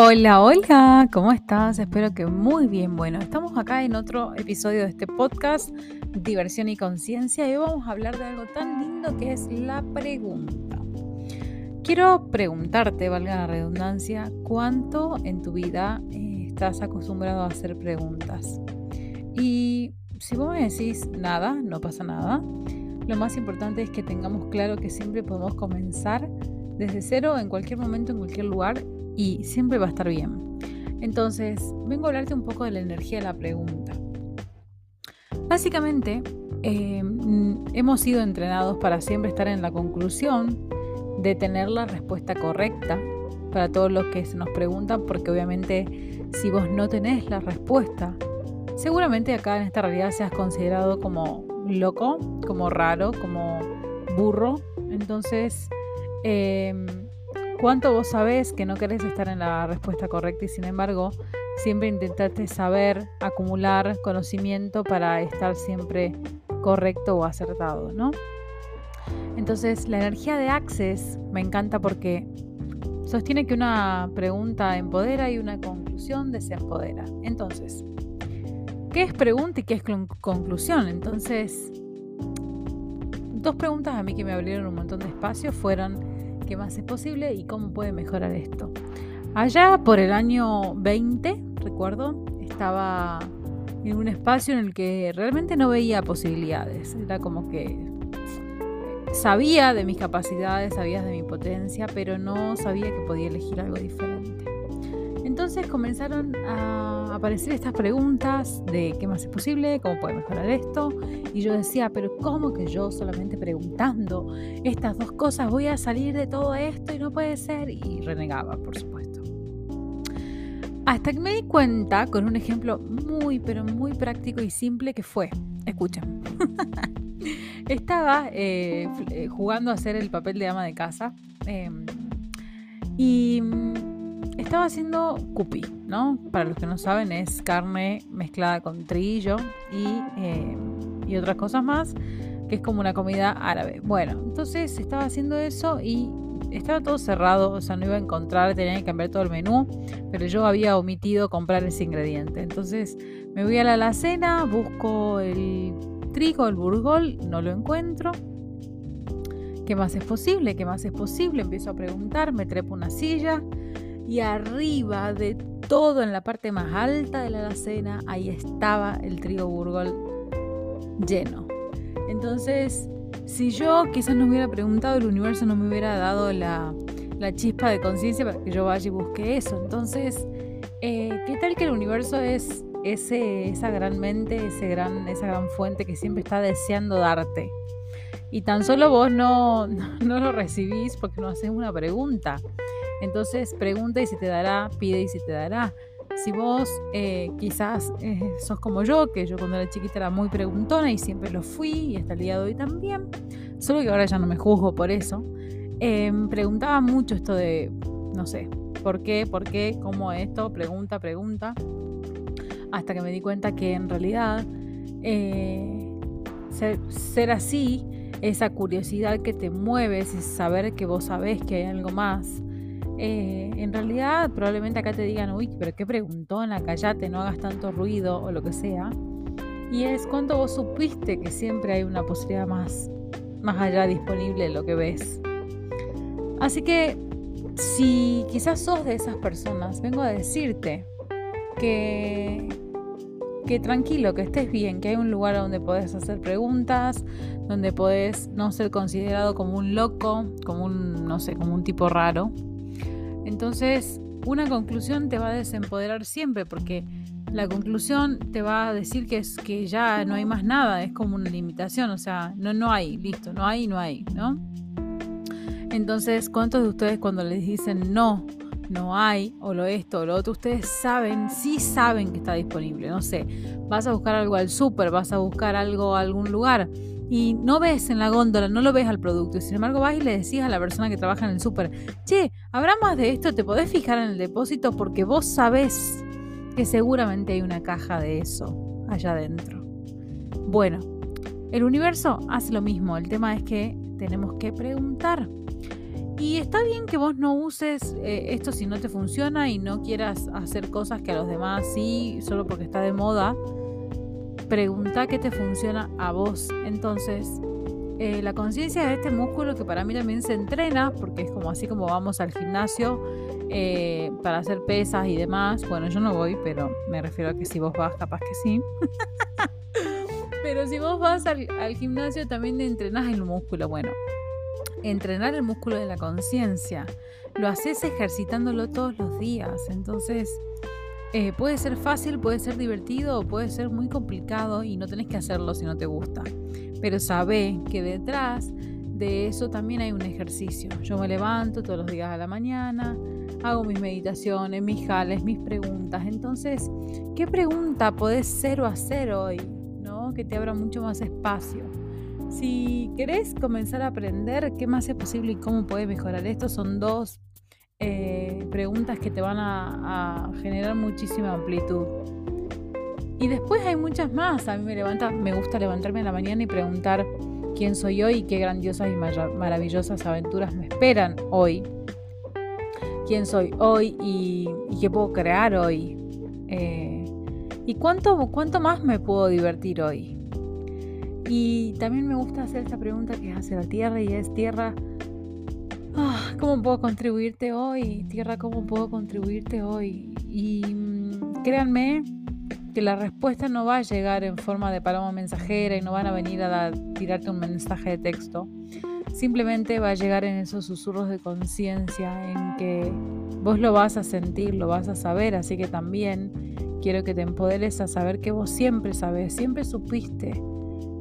Hola, hola, ¿cómo estás? Espero que muy bien. Bueno, estamos acá en otro episodio de este podcast, Diversión y Conciencia, y hoy vamos a hablar de algo tan lindo que es la pregunta. Quiero preguntarte, valga la redundancia, ¿cuánto en tu vida eh, estás acostumbrado a hacer preguntas? Y si vos me decís nada, no pasa nada, lo más importante es que tengamos claro que siempre podemos comenzar desde cero en cualquier momento, en cualquier lugar y siempre va a estar bien. Entonces, vengo a hablarte un poco de la energía de la pregunta. Básicamente, eh, hemos sido entrenados para siempre estar en la conclusión de tener la respuesta correcta para todos los que se nos preguntan, porque obviamente si vos no tenés la respuesta, seguramente acá en esta realidad seas considerado como loco, como raro, como burro. Entonces, eh, ¿Cuánto vos sabés que no querés estar en la respuesta correcta y sin embargo siempre intentaste saber, acumular conocimiento para estar siempre correcto o acertado, ¿no? Entonces, la energía de Access me encanta porque sostiene que una pregunta empodera y una conclusión desempodera. Entonces, ¿qué es pregunta y qué es conclusión? Entonces, dos preguntas a mí que me abrieron un montón de espacio fueron qué más es posible y cómo puede mejorar esto. Allá por el año 20, recuerdo, estaba en un espacio en el que realmente no veía posibilidades. Era como que sabía de mis capacidades, sabía de mi potencia, pero no sabía que podía elegir algo diferente. Entonces comenzaron a aparecer estas preguntas de qué más es posible, cómo puede mejorar esto. Y yo decía, pero ¿cómo que yo solamente preguntando estas dos cosas voy a salir de todo esto y no puede ser? Y renegaba, por supuesto. Hasta que me di cuenta con un ejemplo muy, pero muy práctico y simple que fue, escucha, estaba eh, eh, jugando a hacer el papel de ama de casa em, y estaba haciendo cupi, ¿no? Para los que no saben, es carne mezclada con trillo y, eh, y otras cosas más, que es como una comida árabe. Bueno, entonces estaba haciendo eso y estaba todo cerrado, o sea, no iba a encontrar, tenía que cambiar todo el menú, pero yo había omitido comprar ese ingrediente. Entonces me voy a la alacena, busco el trigo, el burgol, no lo encuentro. ¿Qué más es posible? ¿Qué más es posible? Empiezo a preguntar, me trepo una silla y arriba de todo, en la parte más alta de la alacena, ahí estaba el trigo burgol lleno. Entonces, si yo quizás no hubiera preguntado, el universo no me hubiera dado la, chispa de conciencia para que yo vaya y busque eso. Entonces, eh, ¿qué tal que el universo es ese, esa gran mente, esa gran fuente que siempre está deseando darte? Y tan solo vos no, no lo recibís porque no haces una pregunta. Entonces pregunta y si te dará, pide y si te dará. Si vos eh, quizás eh, sos como yo, que yo cuando era chiquita era muy preguntona y siempre lo fui y hasta el día de hoy también, solo que ahora ya no me juzgo por eso, em, preguntaba mucho esto de, no sé, ¿por qué? ¿Por qué? ¿Cómo esto? Pregunta, pregunta. Hasta que me di cuenta que en realidad eh, ser, así, esa curiosidad que te mueves y saber que vos sabés que hay algo más, eh, en realidad probablemente acá te digan, uy, pero qué preguntona, callate, no hagas tanto ruido o lo que sea. Y es cuánto vos supiste que siempre hay una posibilidad más, más allá disponible de lo que ves. Así que si quizás sos de esas personas, vengo a decirte que, que tranquilo, que estés bien, que hay un lugar donde podés hacer preguntas, donde podés no ser considerado como un loco, como un, no sé, como un tipo raro, entonces, una conclusión te va a desempoderar siempre porque la conclusión te va a decir que es que ya no hay más nada, es como una limitación, o sea, no no hay, listo, no hay, no hay, ¿no? Entonces, ¿cuántos de ustedes cuando les dicen no, no hay, o lo esto, o lo otro, ustedes saben, sí saben que está disponible, no sé, vas a buscar algo al súper, vas a buscar algo a algún lugar y no ves en la góndola, no lo ves al producto, y sin embargo vas y le decís a la persona que trabaja en el súper, che, habrá más de esto, te podés fijar en el depósito porque vos sabés que seguramente hay una caja de eso allá adentro. Bueno, el universo hace lo mismo, el tema es que tenemos que preguntar. Y está bien que vos no uses eh, esto si no te funciona y no quieras hacer cosas que a los demás sí, solo porque está de moda. Pregunta qué te funciona a vos. Entonces, eh, la conciencia de este músculo que para mí también se entrena, porque es como así como vamos al gimnasio eh, para hacer pesas y demás. Bueno, yo no voy, pero me refiero a que si vos vas, capaz que sí. pero si vos vas al, al gimnasio también entrenás el músculo. Bueno, entrenar el músculo de la conciencia. Lo haces ejercitándolo todos los días. Entonces, eh, puede ser fácil, puede ser divertido o puede ser muy complicado y no tenés que hacerlo si no te gusta. Pero sabe que detrás de eso también hay un ejercicio. Yo me levanto todos los días a la mañana, hago mis meditaciones, mis jales, mis preguntas. Entonces, ¿qué pregunta podés ser o hacer hoy? ¿No? Que te abra mucho más espacio. Si querés comenzar a aprender qué más es posible y cómo puedes mejorar esto, son dos eh, preguntas que te van a, generar muchísima amplitud. Y después hay muchas más. A mí me, gusta levantarme en la mañana y preguntar quién soy hoy y qué grandiosas y maravillosas aventuras me esperan hoy. Quién soy hoy y, qué puedo crear hoy. Eh, y cuánto, cuánto más me puedo divertir hoy. Y también me gusta hacer esta pregunta que es hacia la tierra y es tierra, ah, ¿cómo puedo contribuirte hoy? Tierra, ¿cómo puedo contribuirte hoy? Y mm, créanme que la respuesta no va a llegar en forma de paloma mensajera y no van a venir a tirarte un mensaje de texto. Simplemente va a llegar en esos susurros de conciencia en que vos lo vas a sentir, lo vas a saber, así que también quiero que te empoderes a saber que vos siempre sabes, siempre supiste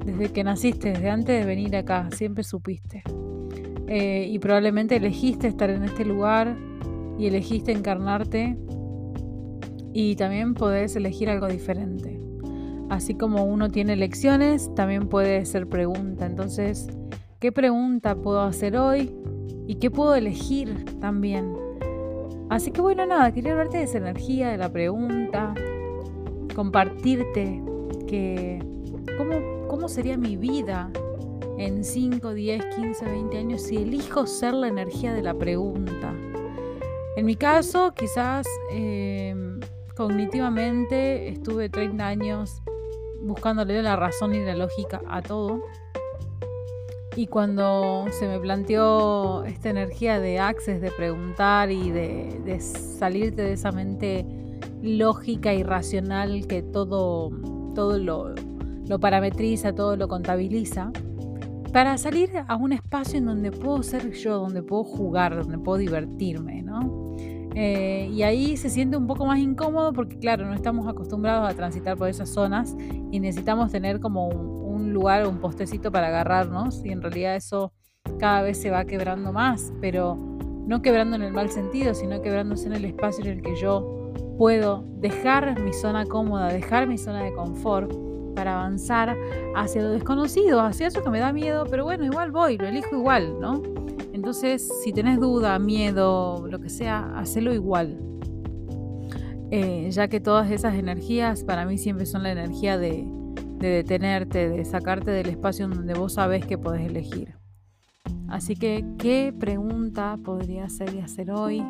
desde que naciste, desde antes de venir acá, siempre supiste. Eh, y probablemente elegiste estar en este lugar y elegiste encarnarte y también podés elegir algo diferente. Así como uno tiene elecciones, también puede ser pregunta. Entonces, ¿qué pregunta puedo hacer hoy? ¿Y qué puedo elegir también? Así que bueno, nada, quería hablarte de esa energía, de la pregunta, compartirte que cómo ¿Cómo sería mi vida en 5, 10, 15, 20 años si elijo ser la energía de la pregunta? En mi caso, quizás em, cognitivamente estuve 30 años buscándole la razón y la lógica a todo. Y cuando se me planteó esta energía de access, de preguntar y de, de salirte de esa mente lógica y racional que todo, todo lo, lo parametriza, todo lo contabiliza, para salir a un espacio en donde puedo ser yo, donde puedo jugar, donde puedo divertirme, ¿no? Eh, y ahí se siente un poco más incómodo porque, claro, no estamos acostumbrados a transitar por esas zonas y necesitamos tener como un, lugar o un postecito para agarrarnos y en realidad eso cada vez se va quebrando más, pero no quebrando en el mal sentido, sino quebrándose en el espacio en el que yo puedo dejar mi zona cómoda, dejar mi zona de confort para avanzar hacia lo desconocido, hacia eso que me da miedo, pero bueno, igual voy, lo elijo igual, ¿no? Entonces, si tenés duda, miedo, lo que sea, hacelo igual. Eh, ya que todas esas energías para mí siempre son la energía de, de detenerte, de sacarte del espacio donde vos sabés que podés elegir. Así que, ¿qué pregunta podría hacer y hacer hoy?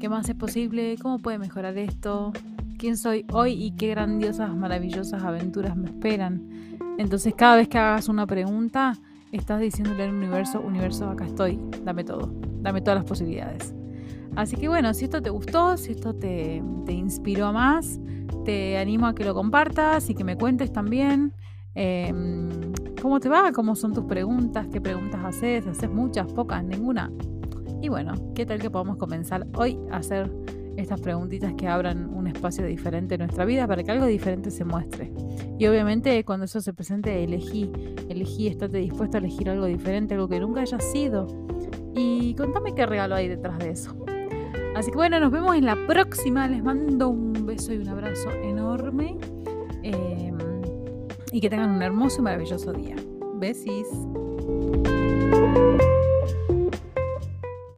¿Qué más es posible? ¿Cómo puede mejorar esto? Quién soy hoy y qué grandiosas, maravillosas aventuras me esperan. Entonces cada vez que hagas una pregunta, estás diciéndole al universo, universo, acá estoy, dame todo, dame todas las posibilidades. Así que bueno, si esto te gustó, si esto te, inspiró a más, te animo a que lo compartas y que me cuentes también em, cómo te va, cómo son tus preguntas, qué preguntas haces, haces muchas, pocas, ninguna. Y bueno, ¿qué tal que podamos comenzar hoy a hacer estas preguntitas que abran un espacio diferente en nuestra vida para que algo diferente se muestre. Y obviamente cuando eso se presente, elegí, elegí, estate dispuesto a elegir algo diferente, algo que nunca haya sido. Y contame qué regalo hay detrás de eso. Así que bueno, nos vemos en la próxima. Les mando un beso y un abrazo enorme. Em, y que tengan un hermoso y maravilloso día. Besis.